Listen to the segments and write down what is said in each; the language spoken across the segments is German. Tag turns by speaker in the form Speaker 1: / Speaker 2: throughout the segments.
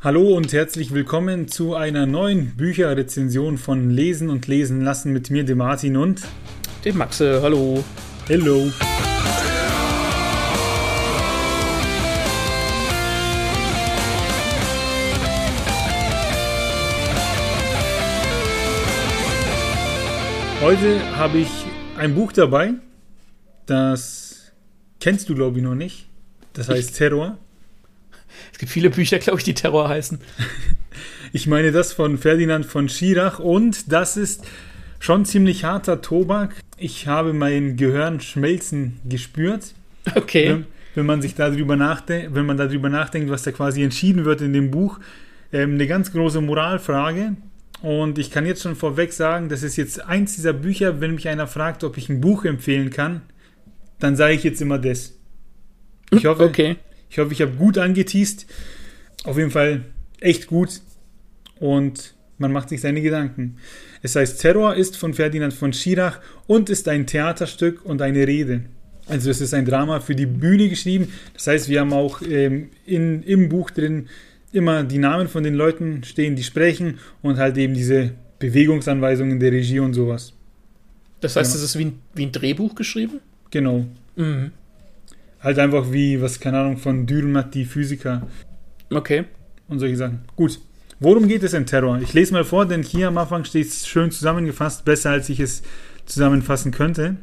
Speaker 1: Hallo und herzlich willkommen zu einer neuen Bücherrezension von Lesen und Lesen lassen mit mir, dem Martin und
Speaker 2: dem Maxe. Hallo.
Speaker 1: Hello. Heute habe ich ein Buch dabei, das kennst du, glaube ich, noch nicht. Das heißt Terror.
Speaker 2: Es gibt viele Bücher, glaube ich, die Terror heißen.
Speaker 1: ich meine das von Ferdinand von Schirach und das ist schon ziemlich harter Tobak. Ich habe mein Gehirn schmelzen gespürt.
Speaker 2: Okay.
Speaker 1: Wenn, wenn man sich darüber nachdenkt, wenn man darüber nachdenkt, was da quasi entschieden wird in dem Buch, ähm, eine ganz große Moralfrage. Und ich kann jetzt schon vorweg sagen, das ist jetzt eins dieser Bücher, wenn mich einer fragt, ob ich ein Buch empfehlen kann, dann sage ich jetzt immer das. Ich hoffe, okay. Ich hoffe, ich habe gut angeteased. Auf jeden Fall echt gut. Und man macht sich seine Gedanken. Es heißt, Terror ist von Ferdinand von Schirach und ist ein Theaterstück und eine Rede. Also es ist ein Drama für die Bühne geschrieben. Das heißt, wir haben auch ähm, in, im Buch drin immer die Namen von den Leuten stehen, die sprechen und halt eben diese Bewegungsanweisungen der Regie und sowas.
Speaker 2: Das heißt, es ist wie ein, wie ein Drehbuch geschrieben?
Speaker 1: Genau. Mhm. Halt einfach wie, was, keine Ahnung, von Dürrenmatt, die Physiker.
Speaker 2: Okay.
Speaker 1: Und solche Sachen. Gut. Worum geht es in Terror? Ich lese mal vor, denn hier am Anfang steht es schön zusammengefasst, besser als ich es zusammenfassen könnte.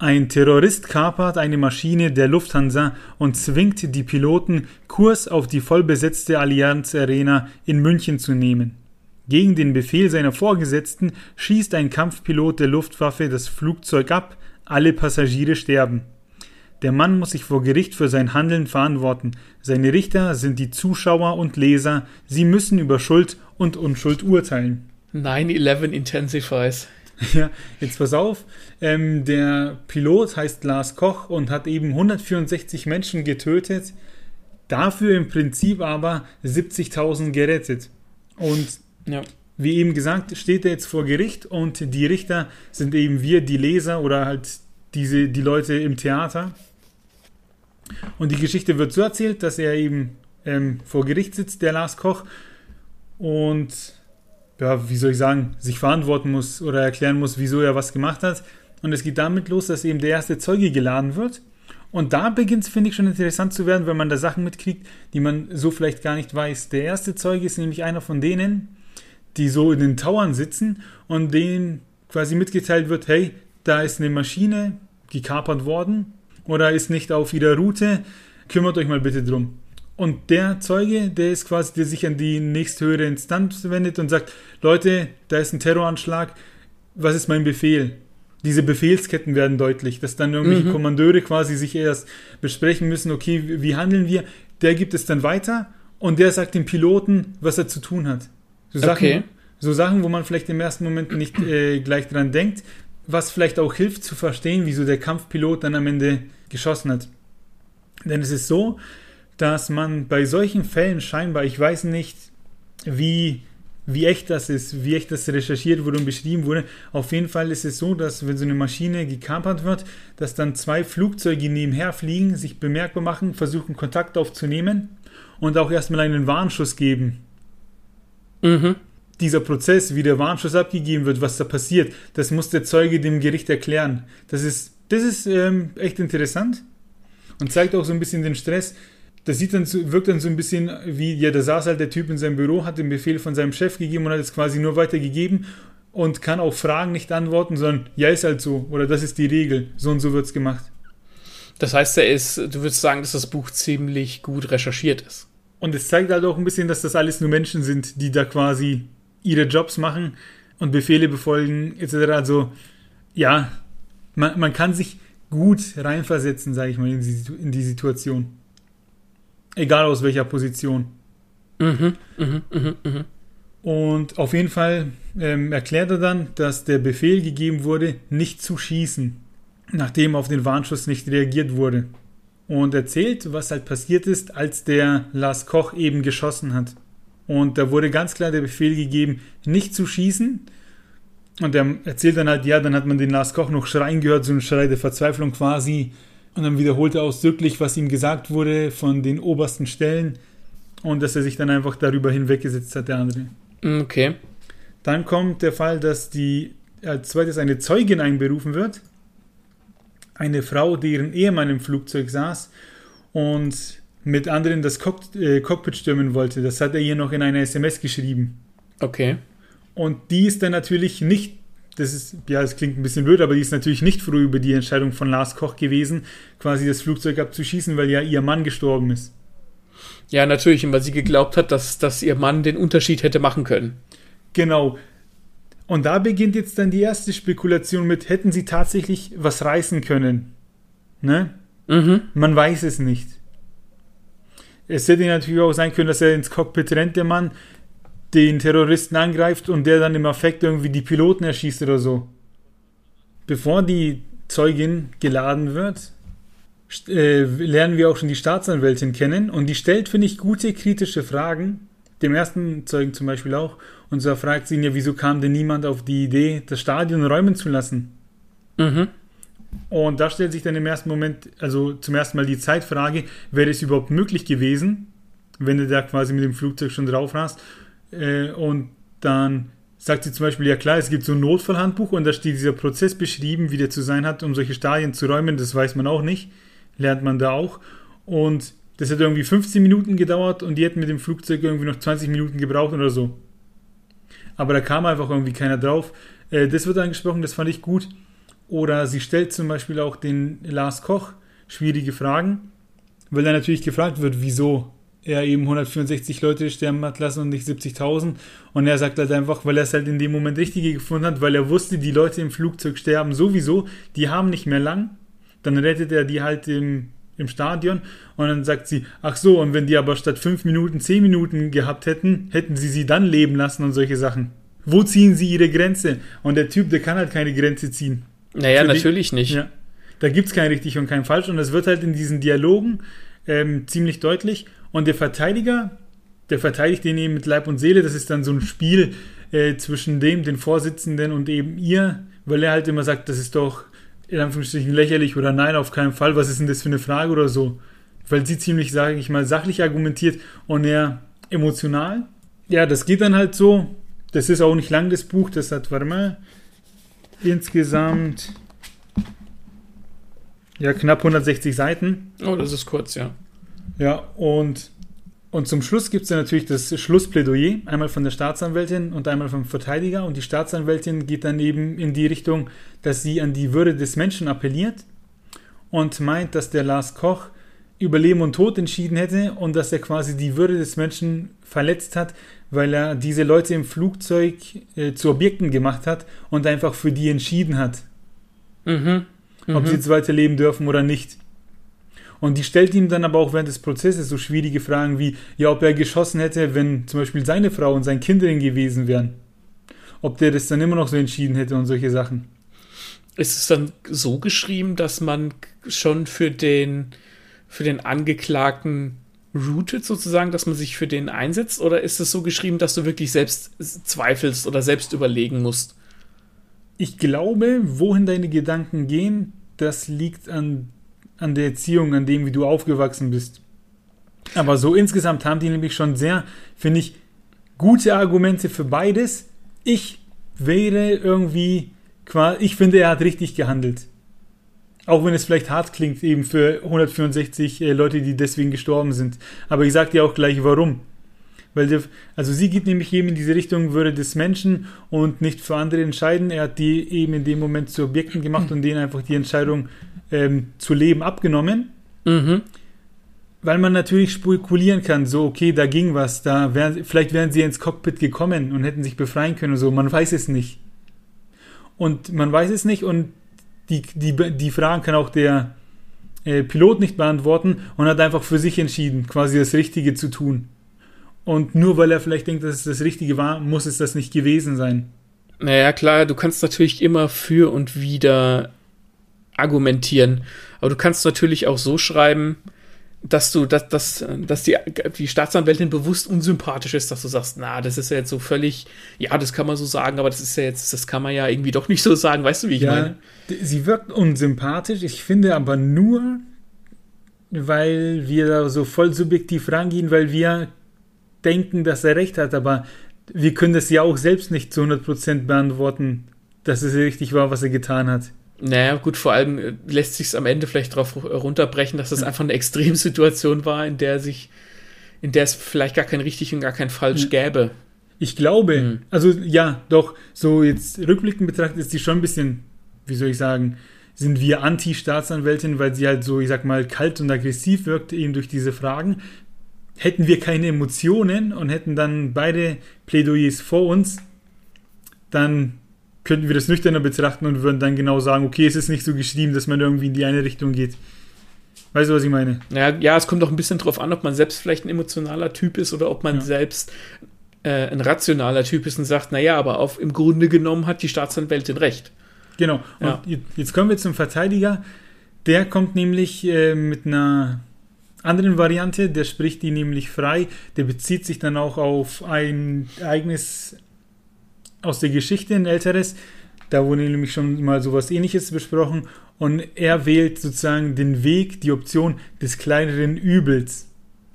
Speaker 1: Ein Terrorist kapert eine Maschine der Lufthansa und zwingt die Piloten, Kurs auf die vollbesetzte Allianz Arena in München zu nehmen. Gegen den Befehl seiner Vorgesetzten schießt ein Kampfpilot der Luftwaffe das Flugzeug ab, alle Passagiere sterben. Der Mann muss sich vor Gericht für sein Handeln verantworten. Seine Richter sind die Zuschauer und Leser. Sie müssen über Schuld und Unschuld urteilen.
Speaker 2: 9-11 Intensifies.
Speaker 1: Ja, jetzt pass auf. Ähm, der Pilot heißt Lars Koch und hat eben 164 Menschen getötet. Dafür im Prinzip aber 70.000 gerettet. Und ja. wie eben gesagt, steht er jetzt vor Gericht und die Richter sind eben wir, die Leser oder halt diese, die Leute im Theater. Und die Geschichte wird so erzählt, dass er eben ähm, vor Gericht sitzt, der Lars Koch, und ja, wie soll ich sagen, sich verantworten muss oder erklären muss, wieso er was gemacht hat. Und es geht damit los, dass eben der erste Zeuge geladen wird. Und da beginnt es, finde ich, schon interessant zu werden, wenn man da Sachen mitkriegt, die man so vielleicht gar nicht weiß. Der erste Zeuge ist nämlich einer von denen, die so in den Tauern sitzen und denen quasi mitgeteilt wird, hey, da ist eine Maschine gekapert worden oder ist nicht auf ihrer Route, kümmert euch mal bitte drum. Und der Zeuge, der ist quasi, der sich an die nächsthöhere Instanz wendet und sagt, Leute, da ist ein Terroranschlag, was ist mein Befehl? Diese Befehlsketten werden deutlich, dass dann irgendwelche mhm. Kommandeure quasi sich erst besprechen müssen, okay, wie handeln wir? Der gibt es dann weiter und der sagt dem Piloten, was er zu tun hat. So Sachen, okay. so Sachen wo man vielleicht im ersten Moment nicht äh, gleich dran denkt, was vielleicht auch hilft zu verstehen, wieso der Kampfpilot dann am Ende geschossen hat. Denn es ist so, dass man bei solchen Fällen scheinbar, ich weiß nicht, wie, wie echt das ist, wie echt das recherchiert wurde und beschrieben wurde. Auf jeden Fall ist es so, dass wenn so eine Maschine gekapert wird, dass dann zwei Flugzeuge nebenher fliegen, sich bemerkbar machen, versuchen Kontakt aufzunehmen und auch erstmal einen Warnschuss geben. Mhm dieser Prozess, wie der Warnschuss abgegeben wird, was da passiert, das muss der Zeuge dem Gericht erklären. Das ist, das ist ähm, echt interessant und zeigt auch so ein bisschen den Stress. Das sieht dann so, wirkt dann so ein bisschen wie, ja, da saß halt der Typ in seinem Büro, hat den Befehl von seinem Chef gegeben und hat es quasi nur weitergegeben und kann auf Fragen nicht antworten, sondern ja, ist halt so oder das ist die Regel, so und so wird es gemacht.
Speaker 2: Das heißt, er ist, du würdest sagen, dass das Buch ziemlich gut recherchiert ist.
Speaker 1: Und es zeigt halt auch ein bisschen, dass das alles nur Menschen sind, die da quasi ihre Jobs machen und Befehle befolgen, etc. Also, ja, man, man kann sich gut reinversetzen, sage ich mal, in die, in die Situation. Egal aus welcher Position. Mhm, mh, mh, mh. Und auf jeden Fall ähm, erklärt er dann, dass der Befehl gegeben wurde, nicht zu schießen, nachdem auf den Warnschuss nicht reagiert wurde. Und erzählt, was halt passiert ist, als der Lars Koch eben geschossen hat. Und da wurde ganz klar der Befehl gegeben, nicht zu schießen. Und er erzählt dann halt, ja, dann hat man den Lars Koch noch schreien gehört, so ein Schrei der Verzweiflung quasi. Und dann wiederholt er ausdrücklich, was ihm gesagt wurde von den obersten Stellen. und dass er sich dann einfach darüber hinweggesetzt hat, der andere.
Speaker 2: Mm, Okay.
Speaker 1: Dann kommt der Fall, dass die als zweites eine Zeugin einberufen wird. Eine Frau, deren Ehemann im Flugzeug saß und mit anderen das Cock äh, Cockpit stürmen wollte. Das hat er ihr noch in einer SMS geschrieben.
Speaker 2: Okay.
Speaker 1: Und die ist dann natürlich nicht, das ist, ja, das klingt ein bisschen blöd, aber die ist natürlich nicht froh über die Entscheidung von Lars Koch gewesen, quasi das Flugzeug abzuschießen, weil ja ihr Mann gestorben ist.
Speaker 2: Ja, natürlich, und weil sie geglaubt hat, dass, dass ihr Mann den Unterschied hätte machen können.
Speaker 1: Genau. Und da beginnt jetzt dann die erste Spekulation mit, hätten sie tatsächlich was reißen können? Ne?
Speaker 2: Mhm.
Speaker 1: Man weiß es nicht. Es hätte natürlich auch sein können, dass er ins Cockpit rennt, der Mann, den Terroristen angreift und der dann im Affekt irgendwie die Piloten erschießt oder so. Bevor die Zeugin geladen wird, äh, lernen wir auch schon die Staatsanwältin kennen und die stellt, finde ich, gute kritische Fragen. Dem ersten Zeugen zum Beispiel auch. Und zwar fragt sie ihn ja, wieso kam denn niemand auf die Idee, das Stadion räumen zu lassen?
Speaker 2: Mhm.
Speaker 1: Und da stellt sich dann im ersten Moment, also zum ersten Mal die Zeitfrage, wäre es überhaupt möglich gewesen, wenn er da quasi mit dem Flugzeug schon drauf rast. Äh, und dann sagt sie zum Beispiel, ja klar, es gibt so ein Notfallhandbuch und da steht dieser Prozess beschrieben, wie der zu sein hat, um solche Stadien zu räumen. Das weiß man auch nicht, lernt man da auch. Und das hat irgendwie 15 Minuten gedauert und die hätten mit dem Flugzeug irgendwie noch 20 Minuten gebraucht oder so. Aber da kam einfach irgendwie keiner drauf. Äh, das wird angesprochen, das fand ich gut. Oder sie stellt zum Beispiel auch den Lars Koch schwierige Fragen, weil er natürlich gefragt wird, wieso er eben 164 Leute sterben hat lassen und nicht 70.000. Und er sagt halt einfach, weil er es halt in dem Moment richtige gefunden hat, weil er wusste, die Leute im Flugzeug sterben sowieso, die haben nicht mehr lang. Dann rettet er die halt im, im Stadion und dann sagt sie, ach so, und wenn die aber statt 5 Minuten 10 Minuten gehabt hätten, hätten sie sie dann leben lassen und solche Sachen. Wo ziehen sie ihre Grenze? Und der Typ, der kann halt keine Grenze ziehen.
Speaker 2: Naja,
Speaker 1: Für die-
Speaker 2: natürlich nicht.
Speaker 1: Ja. Da gibt es kein richtig und kein falsch. Und das wird halt in diesen Dialogen ähm, ziemlich deutlich. Und der Verteidiger, der verteidigt den eben mit Leib und Seele. Das ist dann so ein Spiel äh, zwischen dem, den Vorsitzenden und eben ihr, weil er halt immer sagt, das ist doch in Anführungsstrichen lächerlich oder nein, auf keinen Fall. Was ist denn das für eine Frage oder so? Weil sie ziemlich, sage ich mal, sachlich argumentiert und er emotional. Ja, das geht dann halt so. Das ist auch nicht lang, das Buch. Das hat, warte mal, insgesamt ja, knapp 160 Seiten.
Speaker 2: Oh, das ist kurz, ja.
Speaker 1: Ja, und, und zum Schluss gibt es dann natürlich das Schlussplädoyer, einmal von der Staatsanwältin und einmal vom Verteidiger. Und die Staatsanwältin geht dann eben in die Richtung, dass sie an die Würde des Menschen appelliert und meint, dass der Lars Koch über Leben und Tod entschieden hätte und dass er quasi die Würde des Menschen verletzt hat, weil er diese Leute im Flugzeug äh, zu Objekten gemacht hat und einfach für die entschieden hat
Speaker 2: Mhm.
Speaker 1: ob sie
Speaker 2: Mhm.
Speaker 1: jetzt weiterleben dürfen oder nicht. Und die stellt ihm dann aber auch während des Prozesses so schwierige Fragen wie, ja, ob er geschossen hätte, wenn zum Beispiel seine Frau und sein Kind drin gewesen wären. Ob der das dann immer noch so entschieden hätte und solche Sachen.
Speaker 2: Ist es dann so geschrieben, dass man schon für den, für den Angeklagten routet sozusagen, dass man sich für den einsetzt? Oder ist es so geschrieben, dass du wirklich selbst zweifelst oder selbst überlegen musst?
Speaker 1: Ich glaube, wohin deine Gedanken gehen, das liegt an, an der Erziehung, an dem, wie du aufgewachsen bist. Aber so insgesamt haben die nämlich schon sehr, finde ich, gute Argumente für beides. Ich wäre irgendwie, ich finde, er hat richtig gehandelt. Auch wenn es vielleicht hart klingt, eben für 164 äh, Leute, die deswegen gestorben sind. Aber ich sag dir auch gleich warum. Weil also sie geht nämlich eben in diese Richtung Würde des Menschen und nicht für andere entscheiden. Er hat die eben in dem Moment zu Objekten gemacht und denen einfach die Entscheidung ähm, zu leben abgenommen.
Speaker 2: Mhm.
Speaker 1: Weil man natürlich spekulieren kann, so, okay, da ging was, da wären, vielleicht wären sie ins Cockpit gekommen und hätten sich befreien können und so, man weiß es nicht. Und man weiß es nicht und die, die, die Fragen kann auch der äh, Pilot nicht beantworten und hat einfach für sich entschieden, quasi das Richtige zu tun. Und nur weil er vielleicht denkt, dass es das Richtige war, muss es das nicht gewesen sein.
Speaker 2: Naja, klar, du kannst natürlich immer für und wieder argumentieren. Aber du kannst natürlich auch so schreiben, dass du, dass, dass, dass die, die Staatsanwältin bewusst unsympathisch ist, dass du sagst, na, das ist ja jetzt so völlig, ja, das kann man so sagen, aber das ist ja jetzt, das kann man ja irgendwie doch nicht so sagen, weißt du, wie ich meine?
Speaker 1: d- sie wirkt unsympathisch, ich finde aber nur, weil wir da so voll subjektiv rangehen, weil wir denken, dass er recht hat, aber wir können das ja auch selbst nicht zu 100% beantworten, dass es richtig war, was er getan hat.
Speaker 2: Naja, gut, vor allem äh, lässt sich es am Ende vielleicht darauf runterbrechen, dass es einfach eine Extremsituation war, in der sich, in der es vielleicht gar kein richtig und gar kein falsch ja. gäbe.
Speaker 1: Ich glaube, mhm. also ja, doch, so jetzt rückblickend betrachtet ist die schon ein bisschen, wie soll ich sagen, sind wir Anti-Staatsanwältin, weil sie halt so, ich sag mal, kalt und aggressiv wirkte, eben durch diese Fragen. Hätten wir keine Emotionen und hätten dann beide Plädoyers vor uns, dann könnten wir das nüchterner betrachten und würden dann genau sagen, okay, es ist nicht so geschrieben, dass man irgendwie in die eine Richtung geht. Weißt du, was ich meine?
Speaker 2: Ja, ja, es kommt auch ein bisschen drauf an, ob man selbst vielleicht ein emotionaler Typ ist oder ob man ja. selbst äh, ein rationaler Typ ist und sagt, naja, aber auf, im Grunde genommen hat die Staatsanwältin recht.
Speaker 1: Genau. Ja. Und jetzt kommen wir zum Verteidiger. Der kommt nämlich äh, mit einer anderen Variante, der spricht die nämlich frei. Der bezieht sich dann auch auf ein eigenes aus der Geschichte, ein älteres. Da wurde nämlich schon mal sowas ähnliches besprochen. Und er wählt sozusagen den Weg, die Option des kleineren Übels.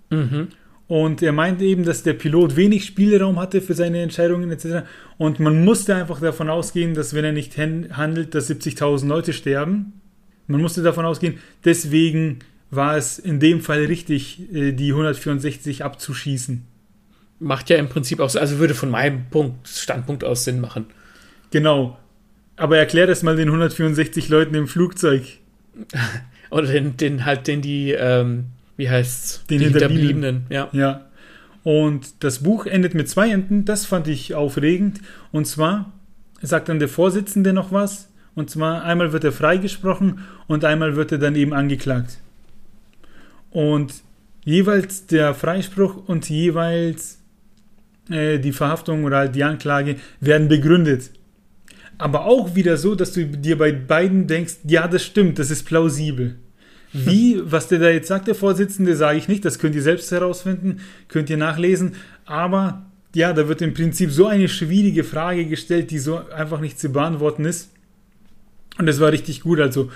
Speaker 1: Mhm. Und er meinte eben, dass der Pilot wenig Spielraum hatte für seine Entscheidungen etc. Und man musste einfach davon ausgehen, dass wenn er nicht handelt, dass 70.000 Leute sterben. Man musste davon ausgehen, deswegen war es in dem Fall richtig, äh, die 164 abzuschießen
Speaker 2: macht ja im Prinzip auch so, also würde von meinem Punkt, Standpunkt aus Sinn machen.
Speaker 1: Genau. Aber erklär das mal den 164 Leuten im Flugzeug.
Speaker 2: Oder den, den halt, den die, ähm, wie heißt's?
Speaker 1: Den
Speaker 2: die
Speaker 1: Hinterbliebenen. Ja. Ja. Und das Buch endet mit zwei Enden, das fand ich aufregend. Und zwar sagt dann der Vorsitzende noch was. Und zwar einmal wird er freigesprochen und einmal wird er dann eben angeklagt. Und jeweils der Freispruch und jeweils äh, die Verhaftung oder halt die Anklage werden begründet. Aber auch wieder so, dass du dir bei beiden denkst, ja, das stimmt, das ist plausibel. Wie, was der da jetzt sagt, der Vorsitzende, sage ich nicht, das könnt ihr selbst herausfinden, könnt ihr nachlesen, aber ja, da wird im Prinzip so eine schwierige Frage gestellt, die so einfach nicht zu beantworten ist. Und das war richtig gut, also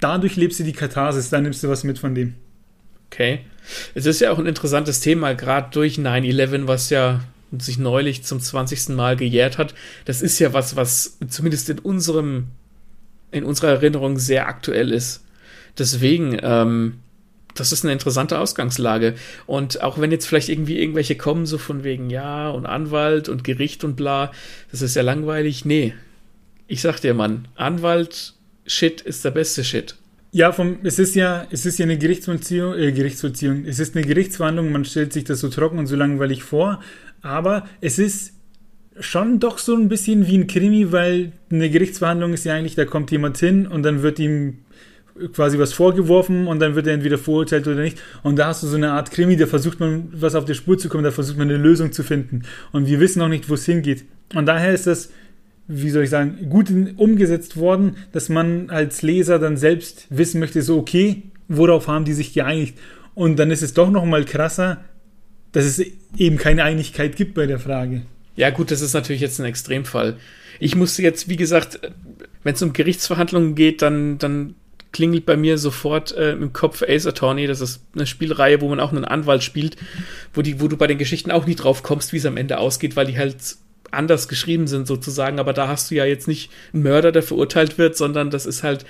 Speaker 1: dadurch lebst du die Katharsis, da nimmst du was mit von dem.
Speaker 2: Okay. Es ist ja auch ein interessantes Thema, gerade durch 9-11, was ja und sich neulich zum 20. Mal gejährt hat. Das ist ja was, was zumindest in unserem, in unserer Erinnerung sehr aktuell ist. Deswegen, ähm, das ist eine interessante Ausgangslage. Und auch wenn jetzt vielleicht irgendwie irgendwelche kommen, so von wegen Ja und Anwalt und Gericht und bla, das ist ja langweilig. Nee. Ich sag dir, Mann, Anwalt, Shit ist der beste Shit.
Speaker 1: Ja, vom, es ist ja, es ist ja eine Gerichtsvollziehung, äh, Gerichtsvollziehung. Es ist eine Gerichtsverhandlung, man stellt sich das so trocken und so langweilig vor, aber es ist schon doch so ein bisschen wie ein Krimi, weil eine Gerichtsverhandlung ist ja eigentlich, da kommt jemand hin und dann wird ihm quasi was vorgeworfen und dann wird er entweder verurteilt oder nicht. Und da hast du so eine Art Krimi, da versucht man was auf die Spur zu kommen, da versucht man eine Lösung zu finden. Und wir wissen noch nicht, wo es hingeht. Und daher ist das, wie soll ich sagen, gut umgesetzt worden, dass man als Leser dann selbst wissen möchte, so okay, worauf haben die sich geeinigt? Und dann ist es doch noch mal krasser, dass es eben keine Einigkeit gibt bei der Frage.
Speaker 2: Ja, gut, das ist natürlich jetzt ein Extremfall. Ich musste jetzt, wie gesagt, wenn es um Gerichtsverhandlungen geht, dann, dann klingelt bei mir sofort äh, im Kopf Ace Attorney. Das ist eine Spielreihe, wo man auch einen Anwalt spielt, wo, die, wo du bei den Geschichten auch nie drauf kommst, wie es am Ende ausgeht, weil die halt anders geschrieben sind sozusagen. Aber da hast du ja jetzt nicht einen Mörder, der verurteilt wird, sondern das ist halt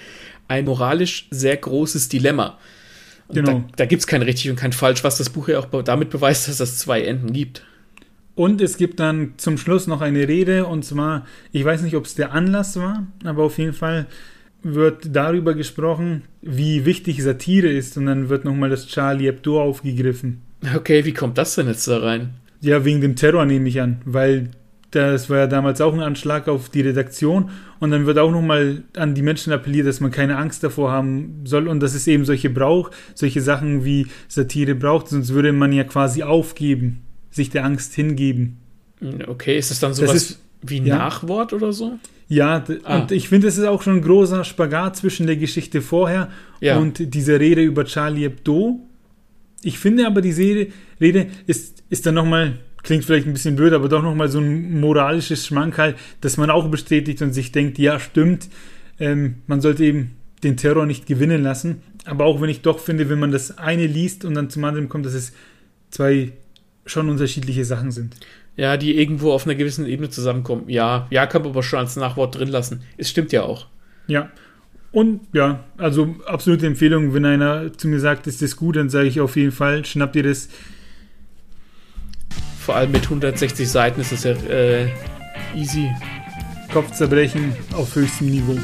Speaker 2: ein moralisch sehr großes Dilemma. Genau. Da, da gibt es kein richtig und kein falsch, was das Buch ja auch damit beweist, dass es zwei Enden gibt.
Speaker 1: Und es gibt dann zum Schluss noch eine Rede, und zwar, ich weiß nicht, ob es der Anlass war, aber auf jeden Fall wird darüber gesprochen, wie wichtig Satire ist, und dann wird nochmal das Charlie Hebdo aufgegriffen.
Speaker 2: Okay, wie kommt das denn jetzt da rein?
Speaker 1: Ja, wegen dem Terror nehme ich an, weil das war ja damals auch ein Anschlag auf die Redaktion und dann wird auch nochmal an die Menschen appelliert, dass man keine Angst davor haben soll und dass es eben solche braucht, solche Sachen wie Satire braucht, sonst würde man ja quasi aufgeben, sich der Angst hingeben.
Speaker 2: Okay, ist das dann sowas das ist, wie ja, Nachwort oder so?
Speaker 1: Ja, ah. und ich finde, es ist auch schon ein großer Spagat zwischen der Geschichte vorher ja. und dieser Rede über Charlie Hebdo. Ich finde aber, diese Rede ist, ist dann nochmal klingt vielleicht ein bisschen blöd, aber doch nochmal so ein moralisches Schmankerl, dass man auch bestätigt und sich denkt, ja, stimmt, ähm, man sollte eben den Terror nicht gewinnen lassen. Aber auch wenn ich doch finde, wenn man das eine liest und dann zum anderen kommt, dass es zwei schon unterschiedliche Sachen sind.
Speaker 2: Ja, die irgendwo auf einer gewissen Ebene zusammenkommen. Ja, ja, kann man aber schon als Nachwort drin lassen. Es stimmt ja auch.
Speaker 1: Ja. Und ja, also absolute Empfehlung, wenn einer zu mir sagt, ist das gut, dann sage ich auf jeden Fall, schnappt ihr das.
Speaker 2: Vor allem mit 160 Seiten ist es ja äh, easy.
Speaker 1: Kopfzerbrechen auf höchstem Niveau.